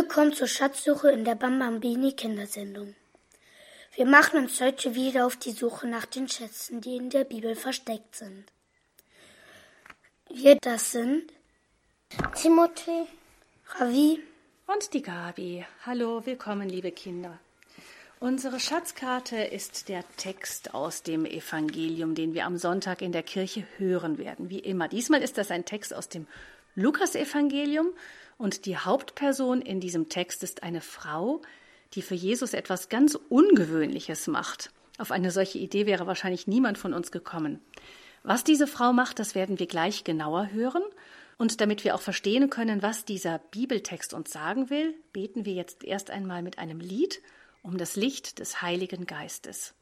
Willkommen zur Schatzsuche in der Bambambini Kindersendung. Wir machen uns heute wieder auf die Suche nach den Schätzen, die in der Bibel versteckt sind. Wir das sind Timothy, Ravi und die Gabi. Hallo, willkommen, liebe Kinder. Unsere Schatzkarte ist der Text aus dem Evangelium, den wir am Sonntag in der Kirche hören werden, wie immer. Diesmal ist das ein Text aus dem Lukasevangelium und die Hauptperson in diesem Text ist eine Frau, die für Jesus etwas ganz Ungewöhnliches macht. Auf eine solche Idee wäre wahrscheinlich niemand von uns gekommen. Was diese Frau macht, das werden wir gleich genauer hören. Und damit wir auch verstehen können, was dieser Bibeltext uns sagen will, beten wir jetzt erst einmal mit einem Lied um das Licht des Heiligen Geistes.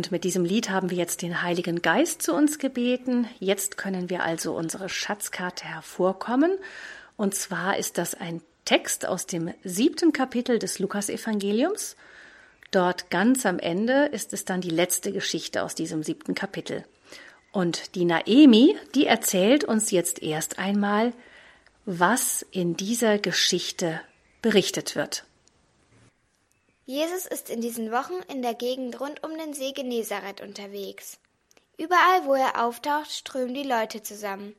Und mit diesem Lied haben wir jetzt den Heiligen Geist zu uns gebeten. Jetzt können wir also unsere Schatzkarte hervorkommen. Und zwar ist das ein Text aus dem siebten Kapitel des Lukasevangeliums. Dort ganz am Ende ist es dann die letzte Geschichte aus diesem siebten Kapitel. Und die Naemi, die erzählt uns jetzt erst einmal, was in dieser Geschichte berichtet wird. Jesus ist in diesen Wochen in der Gegend rund um den See Genezareth unterwegs. Überall, wo er auftaucht, strömen die Leute zusammen.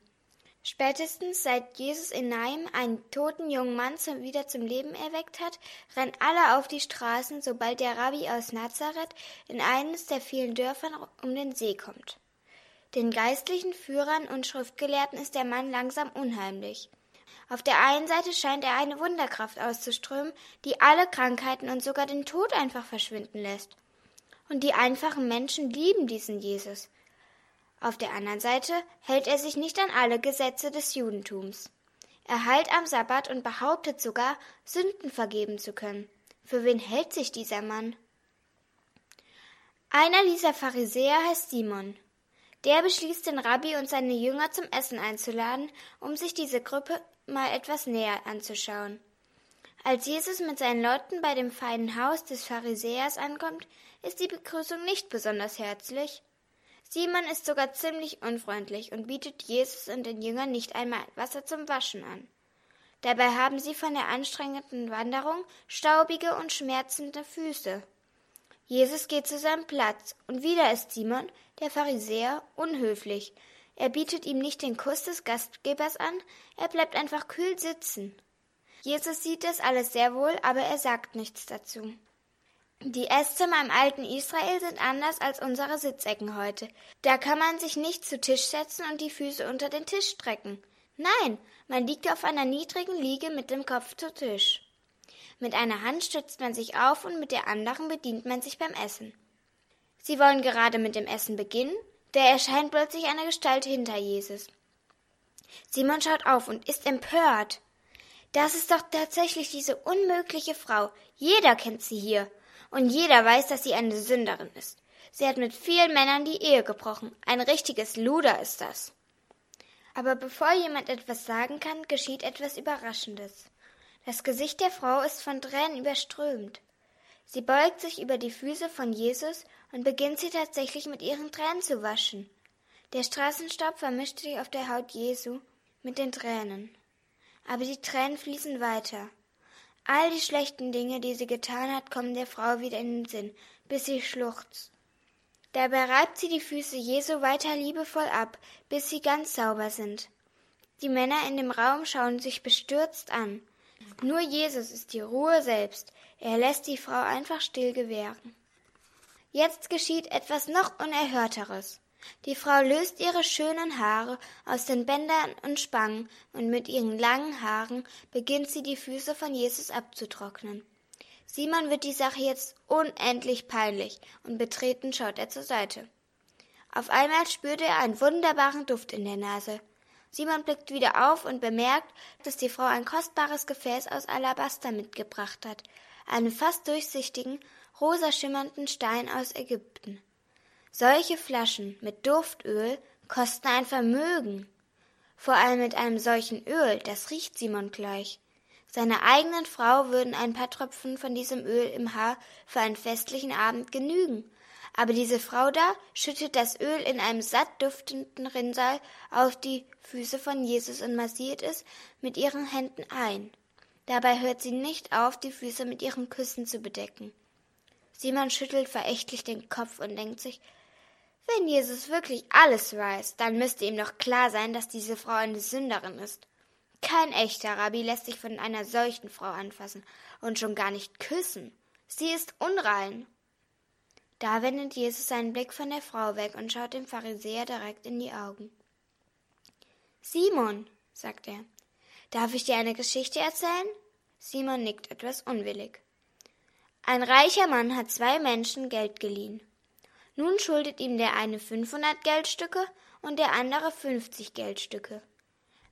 Spätestens seit Jesus in Naim einen toten jungen Mann zum, wieder zum Leben erweckt hat, rennen alle auf die Straßen, sobald der Rabbi aus Nazareth in eines der vielen Dörfern um den See kommt. Den geistlichen Führern und Schriftgelehrten ist der Mann langsam unheimlich. Auf der einen Seite scheint er eine Wunderkraft auszuströmen, die alle Krankheiten und sogar den Tod einfach verschwinden lässt. Und die einfachen Menschen lieben diesen Jesus. Auf der anderen Seite hält er sich nicht an alle Gesetze des Judentums. Er heilt am Sabbat und behauptet sogar, Sünden vergeben zu können. Für wen hält sich dieser Mann? Einer dieser Pharisäer heißt Simon. Der beschließt, den Rabbi und seine Jünger zum Essen einzuladen, um sich diese Gruppe mal etwas näher anzuschauen. Als Jesus mit seinen Leuten bei dem feinen Haus des Pharisäers ankommt, ist die Begrüßung nicht besonders herzlich. Simon ist sogar ziemlich unfreundlich und bietet Jesus und den Jüngern nicht einmal Wasser zum Waschen an. Dabei haben sie von der anstrengenden Wanderung staubige und schmerzende Füße. Jesus geht zu seinem Platz, und wieder ist Simon, der Pharisäer, unhöflich, er bietet ihm nicht den Kuss des Gastgebers an, er bleibt einfach kühl sitzen. Jesus sieht das alles sehr wohl, aber er sagt nichts dazu. Die Esszimmer im alten Israel sind anders als unsere Sitzecken heute. Da kann man sich nicht zu Tisch setzen und die Füße unter den Tisch strecken. Nein, man liegt auf einer niedrigen Liege mit dem Kopf zu Tisch. Mit einer Hand stützt man sich auf und mit der anderen bedient man sich beim Essen. Sie wollen gerade mit dem Essen beginnen, da erscheint plötzlich eine Gestalt hinter Jesus. Simon schaut auf und ist empört. Das ist doch tatsächlich diese unmögliche Frau. Jeder kennt sie hier. Und jeder weiß, dass sie eine Sünderin ist. Sie hat mit vielen Männern die Ehe gebrochen. Ein richtiges Luder ist das. Aber bevor jemand etwas sagen kann, geschieht etwas Überraschendes. Das Gesicht der Frau ist von Tränen überströmt. Sie beugt sich über die Füße von Jesus und beginnt sie tatsächlich mit ihren Tränen zu waschen. Der Straßenstaub vermischt sich auf der Haut Jesu mit den Tränen. Aber die Tränen fließen weiter. All die schlechten Dinge, die sie getan hat, kommen der Frau wieder in den Sinn, bis sie schluchzt. Dabei reibt sie die Füße Jesu weiter liebevoll ab, bis sie ganz sauber sind. Die Männer in dem Raum schauen sich bestürzt an. Nur Jesus ist die Ruhe selbst. Er lässt die Frau einfach still gewähren. Jetzt geschieht etwas noch Unerhörteres. Die Frau löst ihre schönen Haare aus den Bändern und Spangen, und mit ihren langen Haaren beginnt sie die Füße von Jesus abzutrocknen. Simon wird die Sache jetzt unendlich peinlich, und betreten schaut er zur Seite. Auf einmal spürt er einen wunderbaren Duft in der Nase. Simon blickt wieder auf und bemerkt, dass die Frau ein kostbares Gefäß aus Alabaster mitgebracht hat, einen fast durchsichtigen, rosa schimmernden Stein aus Ägypten. Solche Flaschen mit Duftöl kosten ein Vermögen. Vor allem mit einem solchen Öl, das riecht Simon gleich. Seiner eigenen Frau würden ein paar Tropfen von diesem Öl im Haar für einen festlichen Abend genügen. Aber diese Frau da schüttet das Öl in einem satt duftenden Rinnsal auf die Füße von Jesus und massiert es mit ihren Händen ein. Dabei hört sie nicht auf, die Füße mit ihren Küssen zu bedecken. Simon schüttelt verächtlich den Kopf und denkt sich, wenn Jesus wirklich alles weiß, dann müsste ihm doch klar sein, dass diese Frau eine Sünderin ist. Kein echter Rabbi lässt sich von einer solchen Frau anfassen und schon gar nicht küssen. Sie ist unrein. Da wendet Jesus seinen Blick von der Frau weg und schaut dem Pharisäer direkt in die Augen. Simon, sagt er, darf ich dir eine Geschichte erzählen? Simon nickt etwas unwillig. Ein reicher Mann hat zwei Menschen Geld geliehen. Nun schuldet ihm der eine 500 Geldstücke und der andere 50 Geldstücke.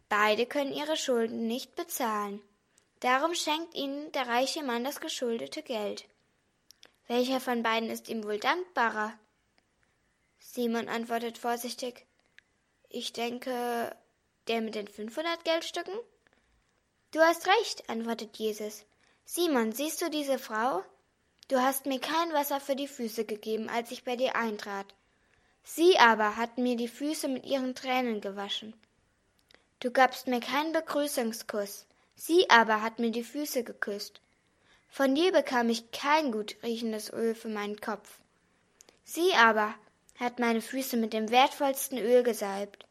Beide können ihre Schulden nicht bezahlen. Darum schenkt ihnen der reiche Mann das geschuldete Geld. Welcher von beiden ist ihm wohl dankbarer? Simon antwortet vorsichtig. Ich denke, der mit den 500 Geldstücken? Du hast recht, antwortet Jesus. Simon, siehst du diese Frau? Du hast mir kein Wasser für die Füße gegeben, als ich bei dir eintrat. Sie aber hat mir die Füße mit ihren Tränen gewaschen. Du gabst mir keinen Begrüßungskuss. Sie aber hat mir die Füße geküsst. Von dir bekam ich kein gut riechendes Öl für meinen Kopf. Sie aber hat meine Füße mit dem wertvollsten Öl gesalbt.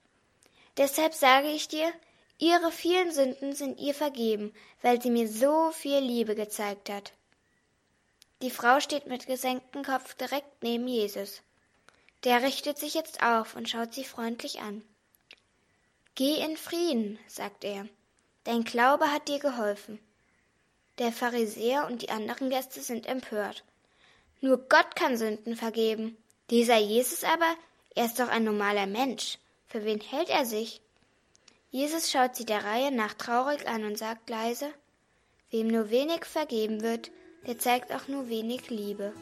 Deshalb sage ich dir, ihre vielen Sünden sind ihr vergeben, weil sie mir so viel Liebe gezeigt hat. Die Frau steht mit gesenktem Kopf direkt neben Jesus. Der richtet sich jetzt auf und schaut sie freundlich an. Geh in Frieden, sagt er. Dein Glaube hat dir geholfen. Der Pharisäer und die anderen Gäste sind empört. Nur Gott kann Sünden vergeben. Dieser Jesus aber, er ist doch ein normaler Mensch. Für wen hält er sich? Jesus schaut sie der Reihe nach traurig an und sagt leise, Wem nur wenig vergeben wird, der zeigt auch nur wenig Liebe.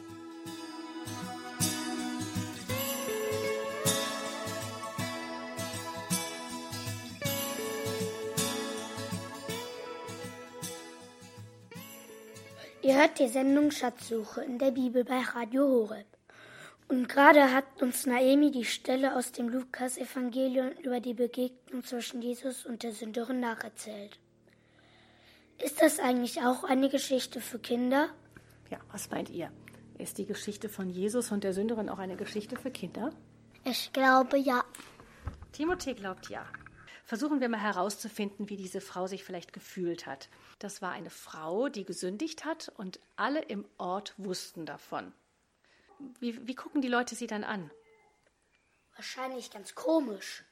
Ihr hört die Sendung Schatzsuche in der Bibel bei Radio Horeb. Und gerade hat uns Naemi die Stelle aus dem Lukas-Evangelium über die Begegnung zwischen Jesus und der Sünderin nacherzählt. Ist das eigentlich auch eine Geschichte für Kinder? Ja, was meint ihr? Ist die Geschichte von Jesus und der Sünderin auch eine Geschichte für Kinder? Ich glaube ja. Timothée glaubt ja. Versuchen wir mal herauszufinden, wie diese Frau sich vielleicht gefühlt hat. Das war eine Frau, die gesündigt hat und alle im Ort wussten davon. Wie, wie gucken die Leute sie dann an? Wahrscheinlich ganz komisch.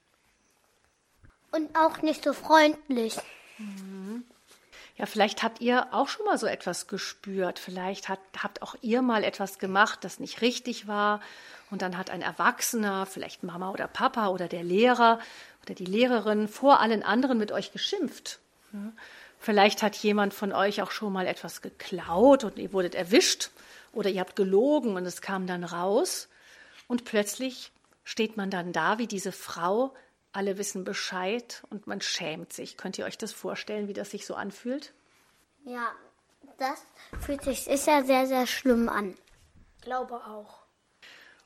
Und auch nicht so freundlich. Mhm. Ja, vielleicht habt ihr auch schon mal so etwas gespürt. Vielleicht hat, habt auch ihr mal etwas gemacht, das nicht richtig war. Und dann hat ein Erwachsener, vielleicht Mama oder Papa oder der Lehrer oder die Lehrerin vor allen anderen mit euch geschimpft. Vielleicht hat jemand von euch auch schon mal etwas geklaut und ihr wurdet erwischt oder ihr habt gelogen und es kam dann raus. Und plötzlich steht man dann da wie diese Frau alle wissen Bescheid und man schämt sich. Könnt ihr euch das vorstellen, wie das sich so anfühlt? Ja, das fühlt sich sicher sehr, sehr schlimm an. Ich glaube auch.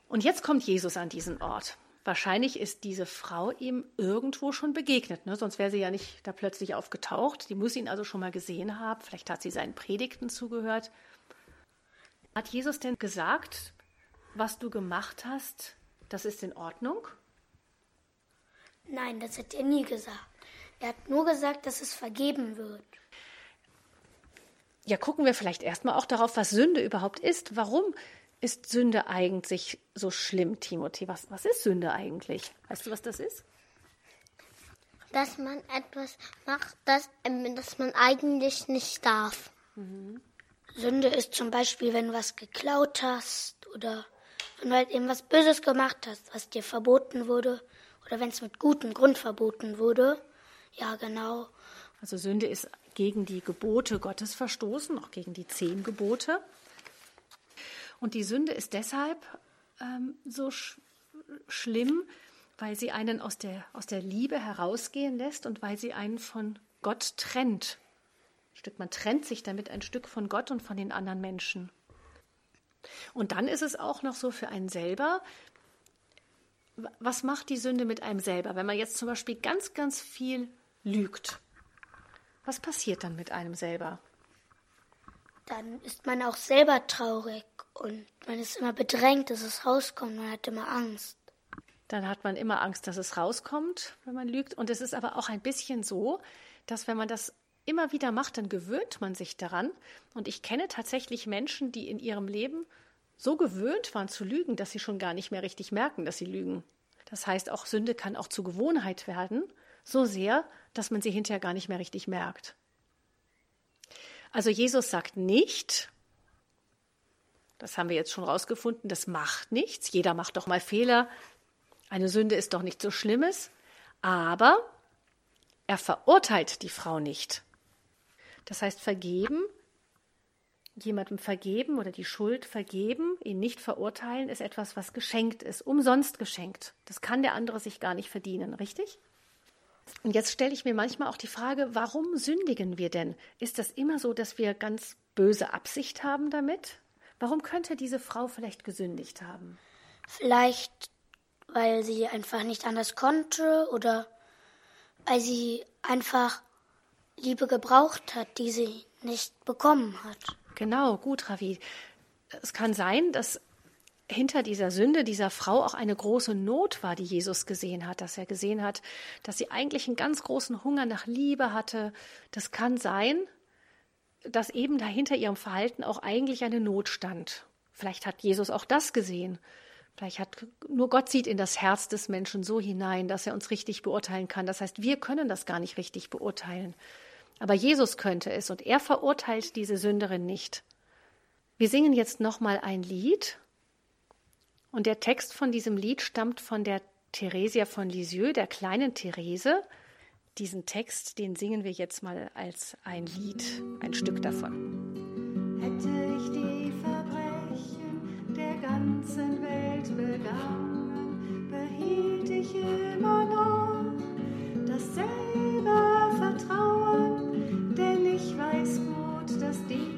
Und jetzt kommt Jesus an diesen Ort. wahrscheinlich ist diese Frau ihm irgendwo schon begegnet, ne? sonst wäre sie ja nicht da plötzlich aufgetaucht. Die muss ihn also schon mal gesehen haben. Vielleicht hat sie seinen Predigten zugehört. Hat Jesus denn gesagt, was du gemacht hast, das ist in Ordnung? Nein, das hat er nie gesagt. Er hat nur gesagt, dass es vergeben wird. Ja, gucken wir vielleicht erstmal auch darauf, was Sünde überhaupt ist. Warum ist Sünde eigentlich so schlimm, Timothy? Was, was ist Sünde eigentlich? Weißt du, was das ist? Dass man etwas macht, das, ähm, das man eigentlich nicht darf. Mhm. Sünde ist zum Beispiel, wenn du was geklaut hast oder wenn du halt eben was Böses gemacht hast, was dir verboten wurde oder wenn es mit gutem Grund verboten wurde. Ja, genau. Also Sünde ist gegen die Gebote Gottes verstoßen, auch gegen die zehn Gebote. Und die Sünde ist deshalb ähm, so sch schlimm, weil sie einen aus der, aus der Liebe herausgehen lässt und weil sie einen von Gott trennt. Stück, man trennt sich damit ein Stück von Gott und von den anderen Menschen. Und dann ist es auch noch so für einen selber, was macht die Sünde mit einem selber? Wenn man jetzt zum Beispiel ganz, ganz viel lügt, was passiert dann mit einem selber? Dann ist man auch selber traurig und man ist immer bedrängt, dass es rauskommt. Man hat immer Angst. Dann hat man immer Angst, dass es rauskommt, wenn man lügt. Und es ist aber auch ein bisschen so, dass wenn man das immer wieder macht, dann gewöhnt man sich daran. Und ich kenne tatsächlich Menschen, die in ihrem Leben so gewöhnt waren zu lügen, dass sie schon gar nicht mehr richtig merken, dass sie lügen. Das heißt, auch Sünde kann auch zur Gewohnheit werden, so sehr, dass man sie hinterher gar nicht mehr richtig merkt. Also Jesus sagt nicht, das haben wir jetzt schon rausgefunden, das macht nichts, jeder macht doch mal Fehler, eine Sünde ist doch nichts so Schlimmes, aber er verurteilt die Frau nicht. Das heißt, vergeben, jemandem vergeben oder die Schuld vergeben, ihn nicht verurteilen, ist etwas, was geschenkt ist, umsonst geschenkt. Das kann der andere sich gar nicht verdienen, richtig? Und jetzt stelle ich mir manchmal auch die Frage, warum sündigen wir denn? Ist das immer so, dass wir ganz böse Absicht haben damit? Warum könnte diese Frau vielleicht gesündigt haben? Vielleicht, weil sie einfach nicht anders konnte oder weil sie einfach Liebe gebraucht hat, die sie nicht bekommen hat. Genau, gut, Ravi. Es kann sein, dass hinter dieser Sünde dieser Frau auch eine große Not war, die Jesus gesehen hat, dass er gesehen hat, dass sie eigentlich einen ganz großen Hunger nach Liebe hatte. Das kann sein, dass eben dahinter ihrem Verhalten auch eigentlich eine Not stand. Vielleicht hat Jesus auch das gesehen. Vielleicht hat nur Gott sieht in das Herz des Menschen so hinein, dass er uns richtig beurteilen kann. Das heißt, wir können das gar nicht richtig beurteilen. Aber Jesus könnte es und er verurteilt diese Sünderin nicht. Wir singen jetzt nochmal ein Lied und der Text von diesem Lied stammt von der Theresia von Lisieux, der kleinen Therese. Diesen Text, den singen wir jetzt mal als ein Lied, ein Stück davon. Hätte ich die Verbrechen der ganzen Welt begangen, behielt ich immer noch dasselbe Vertrauen, gut,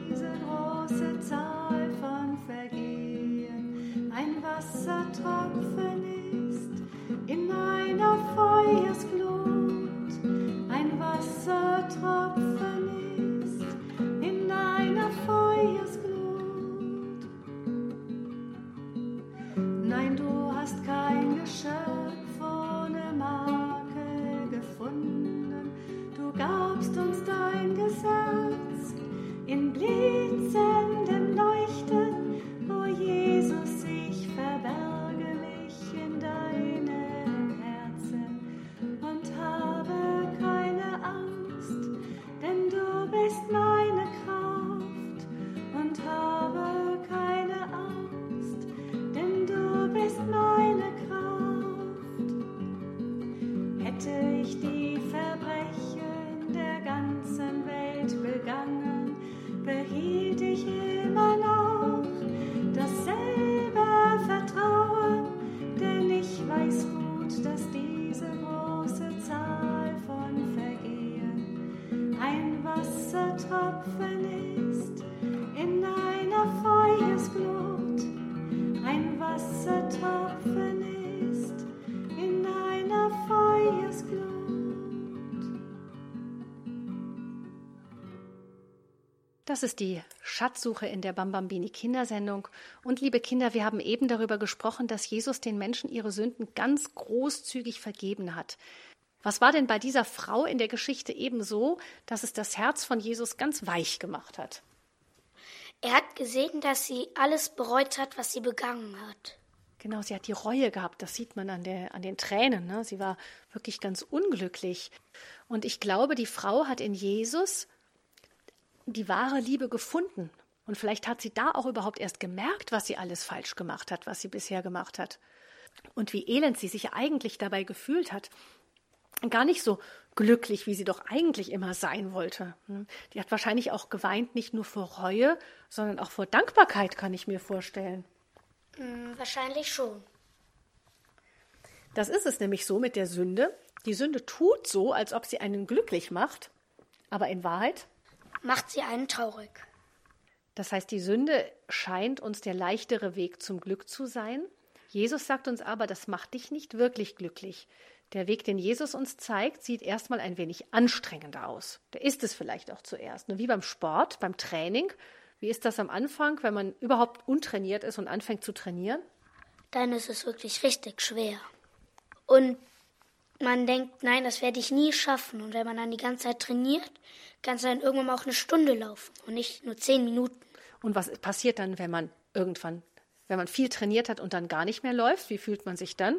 hätte ich die Verbrechen der ganzen Welt begangen, behielt ich Das ist die Schatzsuche in der Bambambini Kindersendung. Und liebe Kinder, wir haben eben darüber gesprochen, dass Jesus den Menschen ihre Sünden ganz großzügig vergeben hat. Was war denn bei dieser Frau in der Geschichte eben so, dass es das Herz von Jesus ganz weich gemacht hat? Er hat gesehen, dass sie alles bereut hat, was sie begangen hat. Genau, sie hat die Reue gehabt, das sieht man an, der, an den Tränen. Ne? Sie war wirklich ganz unglücklich. Und ich glaube, die Frau hat in Jesus die wahre Liebe gefunden. Und vielleicht hat sie da auch überhaupt erst gemerkt, was sie alles falsch gemacht hat, was sie bisher gemacht hat. Und wie elend sie sich eigentlich dabei gefühlt hat. Gar nicht so glücklich, wie sie doch eigentlich immer sein wollte. Die hat wahrscheinlich auch geweint, nicht nur vor Reue, sondern auch vor Dankbarkeit, kann ich mir vorstellen. Hm, wahrscheinlich schon. Das ist es nämlich so mit der Sünde. Die Sünde tut so, als ob sie einen glücklich macht, aber in Wahrheit macht sie einen traurig. Das heißt, die Sünde scheint uns der leichtere Weg zum Glück zu sein. Jesus sagt uns aber, das macht dich nicht wirklich glücklich. Der Weg, den Jesus uns zeigt, sieht erstmal ein wenig anstrengender aus. Der ist es vielleicht auch zuerst. Nur wie beim Sport, beim Training. Wie ist das am Anfang, wenn man überhaupt untrainiert ist und anfängt zu trainieren? Dann ist es wirklich richtig schwer. Und man denkt, nein, das werde ich nie schaffen. Und wenn man dann die ganze Zeit trainiert, kann es dann irgendwann mal auch eine Stunde laufen und nicht nur zehn Minuten. Und was passiert dann, wenn man irgendwann, wenn man viel trainiert hat und dann gar nicht mehr läuft? Wie fühlt man sich dann?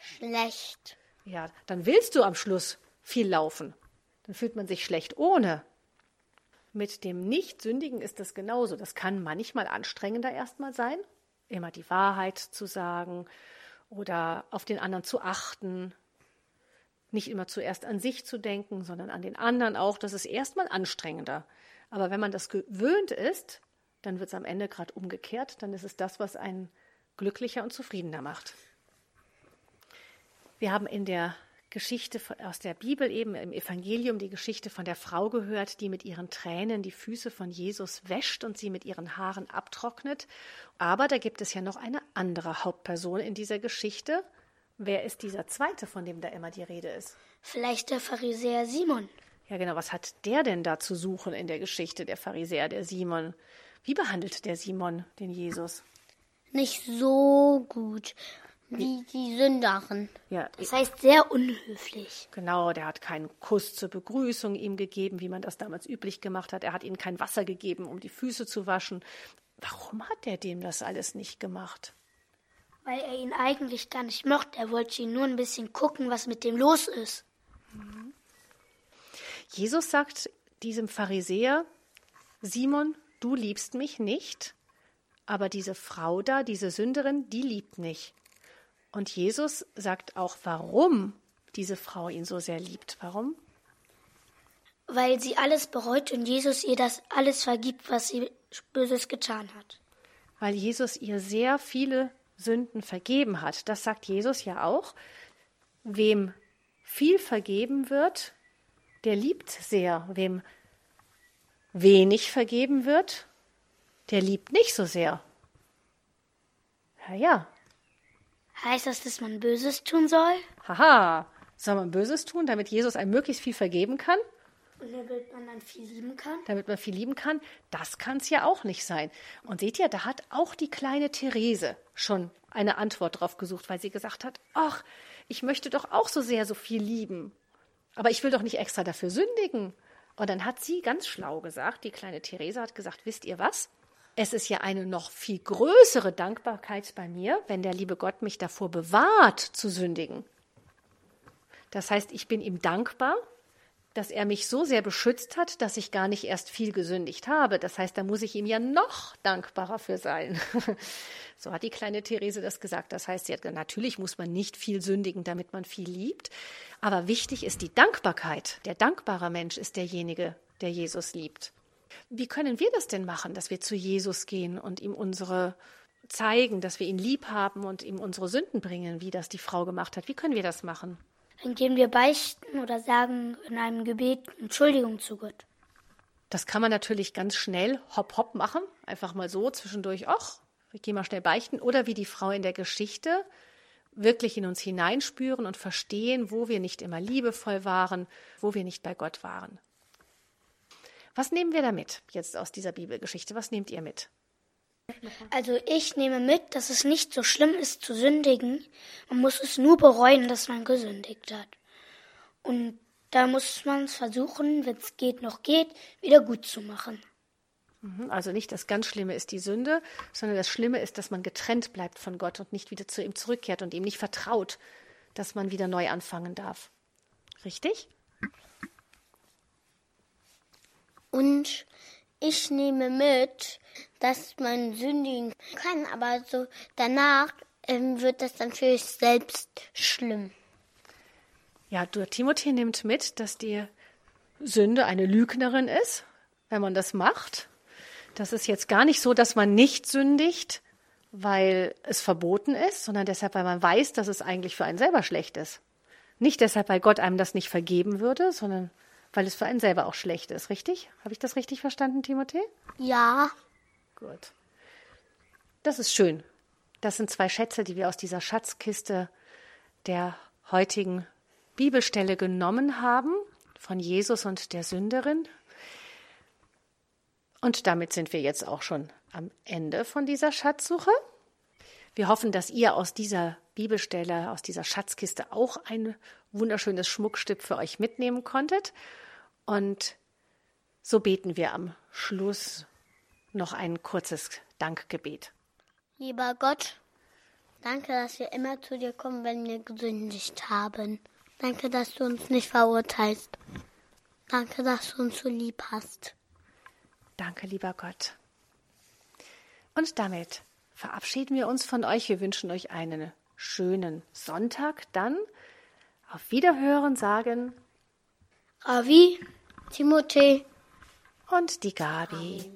Schlecht. Ja, dann willst du am Schluss viel laufen. Dann fühlt man sich schlecht ohne. Mit dem Nichtsündigen ist das genauso. Das kann manchmal anstrengender erstmal sein, immer die Wahrheit zu sagen oder auf den anderen zu achten, nicht immer zuerst an sich zu denken, sondern an den anderen auch. Das ist erstmal anstrengender. Aber wenn man das gewöhnt ist, dann wird es am Ende gerade umgekehrt. Dann ist es das, was einen glücklicher und zufriedener macht. Wir haben in der Geschichte aus der Bibel eben im Evangelium die Geschichte von der Frau gehört, die mit ihren Tränen die Füße von Jesus wäscht und sie mit ihren Haaren abtrocknet. Aber da gibt es ja noch eine andere Hauptperson in dieser Geschichte, Wer ist dieser zweite, von dem da immer die Rede ist? Vielleicht der Pharisäer Simon. Ja, genau. Was hat der denn da zu suchen in der Geschichte, der Pharisäer, der Simon? Wie behandelt der Simon den Jesus? Nicht so gut wie die Sünderin. Ja, das heißt sehr unhöflich. Genau, der hat keinen Kuss zur Begrüßung ihm gegeben, wie man das damals üblich gemacht hat. Er hat ihm kein Wasser gegeben, um die Füße zu waschen. Warum hat er dem das alles nicht gemacht? Weil er ihn eigentlich gar nicht mochte. Er wollte ihn nur ein bisschen gucken, was mit dem los ist. Jesus sagt diesem Pharisäer, Simon, du liebst mich nicht, aber diese Frau da, diese Sünderin, die liebt mich. Und Jesus sagt auch, warum diese Frau ihn so sehr liebt. Warum? Weil sie alles bereut und Jesus ihr das alles vergibt, was sie Böses getan hat. Weil Jesus ihr sehr viele Sünden vergeben hat. Das sagt Jesus ja auch. Wem viel vergeben wird, der liebt sehr. Wem wenig vergeben wird, der liebt nicht so sehr. Ja, ja. Heißt das, dass man Böses tun soll? Haha. Soll man Böses tun, damit Jesus einem möglichst viel vergeben kann? Damit man dann viel lieben kann? Damit man viel lieben kann? Das kann es ja auch nicht sein. Und seht ihr, da hat auch die kleine Therese schon eine Antwort drauf gesucht, weil sie gesagt hat, ach, ich möchte doch auch so sehr so viel lieben. Aber ich will doch nicht extra dafür sündigen. Und dann hat sie ganz schlau gesagt, die kleine Therese hat gesagt, wisst ihr was? Es ist ja eine noch viel größere Dankbarkeit bei mir, wenn der liebe Gott mich davor bewahrt zu sündigen. Das heißt, ich bin ihm dankbar, dass er mich so sehr beschützt hat, dass ich gar nicht erst viel gesündigt habe. Das heißt, da muss ich ihm ja noch dankbarer für sein. so hat die kleine Therese das gesagt. Das heißt, sie hat gesagt, natürlich muss man nicht viel sündigen, damit man viel liebt. Aber wichtig ist die Dankbarkeit. Der dankbare Mensch ist derjenige, der Jesus liebt. Wie können wir das denn machen, dass wir zu Jesus gehen und ihm unsere zeigen, dass wir ihn lieb haben und ihm unsere Sünden bringen, wie das die Frau gemacht hat? Wie können wir das machen? Indem wir beichten oder sagen in einem Gebet Entschuldigung zu Gott. Das kann man natürlich ganz schnell hopp hopp machen, einfach mal so zwischendurch, ach, ich gehe mal schnell beichten. Oder wie die Frau in der Geschichte, wirklich in uns hineinspüren und verstehen, wo wir nicht immer liebevoll waren, wo wir nicht bei Gott waren. Was nehmen wir da mit jetzt aus dieser Bibelgeschichte? Was nehmt ihr mit? Also ich nehme mit, dass es nicht so schlimm ist zu sündigen. Man muss es nur bereuen, dass man gesündigt hat. Und da muss man es versuchen, wenn es geht, noch geht, wieder gut zu machen. Mhm, also nicht das ganz Schlimme ist die Sünde, sondern das Schlimme ist, dass man getrennt bleibt von Gott und nicht wieder zu ihm zurückkehrt und ihm nicht vertraut, dass man wieder neu anfangen darf. Richtig? Und ich nehme mit, dass man sündigen kann, aber so danach ähm, wird das dann für sich selbst schlimm. Ja, du, Timothée nimmt mit, dass die Sünde eine Lügnerin ist, wenn man das macht. Das ist jetzt gar nicht so, dass man nicht sündigt, weil es verboten ist, sondern deshalb, weil man weiß, dass es eigentlich für einen selber schlecht ist. Nicht deshalb, weil Gott einem das nicht vergeben würde, sondern weil es für einen selber auch schlecht ist, richtig? Habe ich das richtig verstanden, Timothée? Ja. Gut. Das ist schön. Das sind zwei Schätze, die wir aus dieser Schatzkiste der heutigen Bibelstelle genommen haben, von Jesus und der Sünderin. Und damit sind wir jetzt auch schon am Ende von dieser Schatzsuche. Wir hoffen, dass ihr aus dieser Bibelstelle, aus dieser Schatzkiste auch ein wunderschönes Schmuckstück für euch mitnehmen konntet. Und so beten wir am Schluss noch ein kurzes Dankgebet. Lieber Gott, danke, dass wir immer zu dir kommen, wenn wir gesündigt haben. Danke, dass du uns nicht verurteilst. Danke, dass du uns so lieb hast. Danke, lieber Gott. Und damit verabschieden wir uns von euch. Wir wünschen euch einen schönen Sonntag. Dann auf Wiederhören sagen Ravi, Timothée und die Gabi.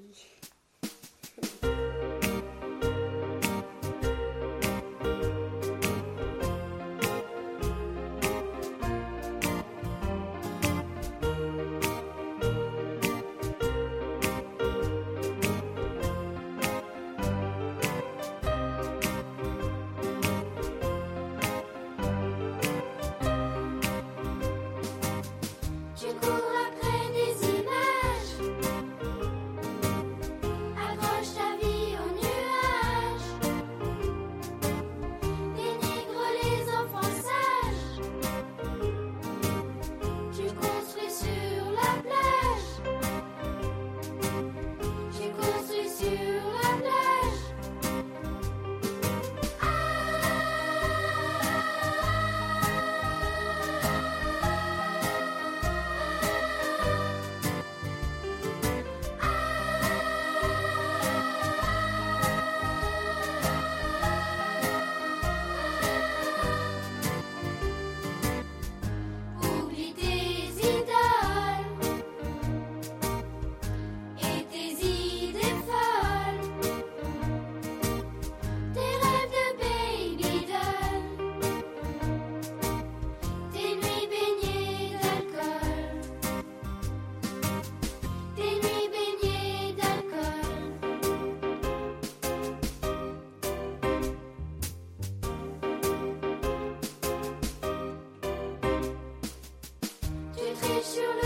Sur.